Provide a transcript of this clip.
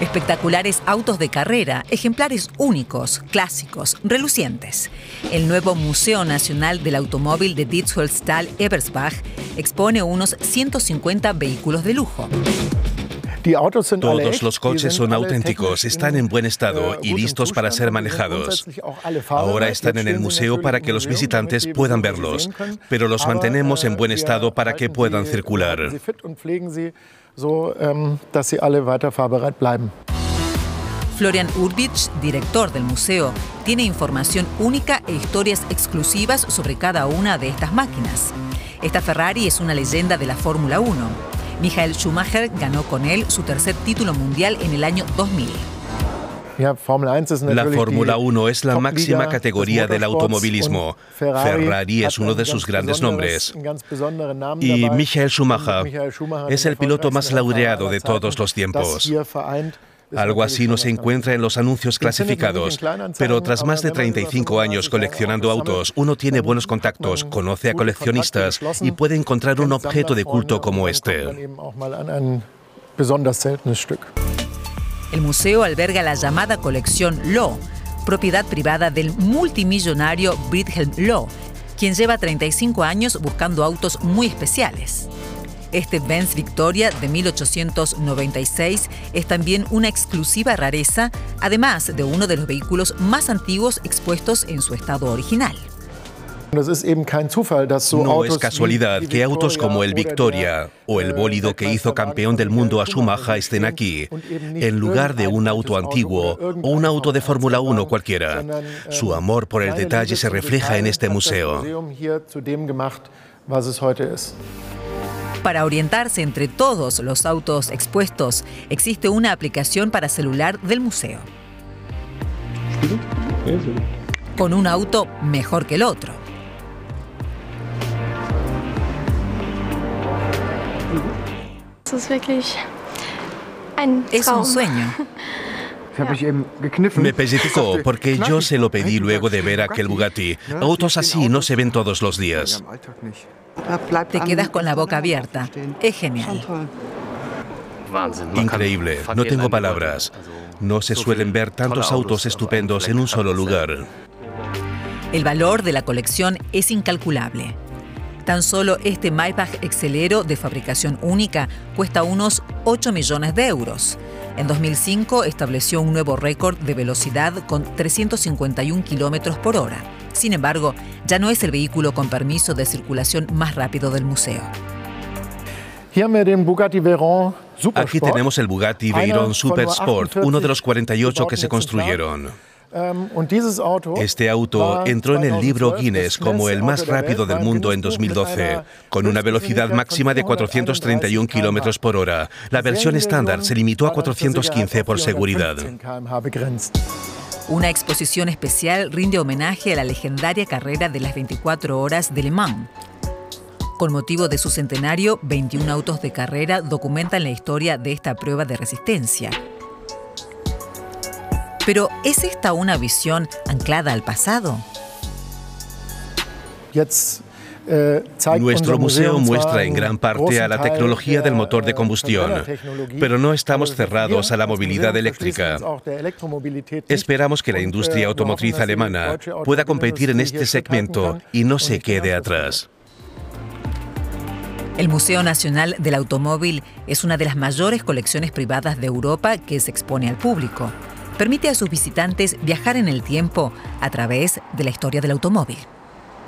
Espectaculares autos de carrera, ejemplares únicos, clásicos, relucientes. El nuevo Museo Nacional del Automóvil de Dietzollstal Ebersbach expone unos 150 vehículos de lujo. Todos los coches son auténticos, están en buen estado y listos para ser manejados. Ahora están en el museo para que los visitantes puedan verlos, pero los mantenemos en buen estado para que puedan circular. Florian Urbich, director del museo, tiene información única e historias exclusivas sobre cada una de estas máquinas. Esta Ferrari es una leyenda de la Fórmula 1. Michael Schumacher ganó con él su tercer título mundial en el año 2000. La Fórmula 1 es la máxima categoría del automovilismo. Ferrari es uno de sus grandes nombres. Y Michael Schumacher es el piloto más laureado de todos los tiempos. Algo así no se encuentra en los anuncios clasificados, pero tras más de 35 años coleccionando autos, uno tiene buenos contactos, conoce a coleccionistas y puede encontrar un objeto de culto como este. El museo alberga la llamada colección Law, propiedad privada del multimillonario Brithelm Law, quien lleva 35 años buscando autos muy especiales. Este Benz Victoria de 1896 es también una exclusiva rareza, además de uno de los vehículos más antiguos expuestos en su estado original. No es casualidad que autos como el Victoria o el bólido que hizo campeón del mundo a Schumacher estén aquí, en lugar de un auto antiguo o un auto de Fórmula 1 cualquiera. Su amor por el detalle se refleja en este museo. Para orientarse entre todos los autos expuestos, existe una aplicación para celular del museo. Con un auto mejor que el otro. Es un sueño. Me pellizcó porque yo se lo pedí luego de ver aquel Bugatti. Autos así no se ven todos los días. Te quedas con la boca abierta. Es genial. Increíble, no tengo palabras. No se suelen ver tantos autos estupendos en un solo lugar. El valor de la colección es incalculable. Tan solo este Maybach Excelero de fabricación única cuesta unos 8 millones de euros. En 2005 estableció un nuevo récord de velocidad con 351 kilómetros por hora. Sin embargo, ya no es el vehículo con permiso de circulación más rápido del museo. Aquí tenemos el Bugatti Veyron Super Sport, uno de los 48 que se construyeron. Ähm, este auto entró en el libro Guinness como el más rápido del mundo en 2012, con una velocidad máxima de 431 kilómetros por hora. La versión estándar se limitó a 415 por seguridad. Una exposición especial rinde homenaje a la legendaria carrera de las 24 horas de Le Mans. Con motivo de su centenario, 21 autos de carrera documentan la historia de esta prueba de resistencia. Pero ¿es esta una visión anclada al pasado? Nuestro museo muestra en gran parte a la tecnología del motor de combustión, pero no estamos cerrados a la movilidad eléctrica. Esperamos que la industria automotriz alemana pueda competir en este segmento y no se quede atrás. El Museo Nacional del Automóvil es una de las mayores colecciones privadas de Europa que se expone al público. Permite a sus visitantes viajar en el tiempo a través de la historia del automóvil.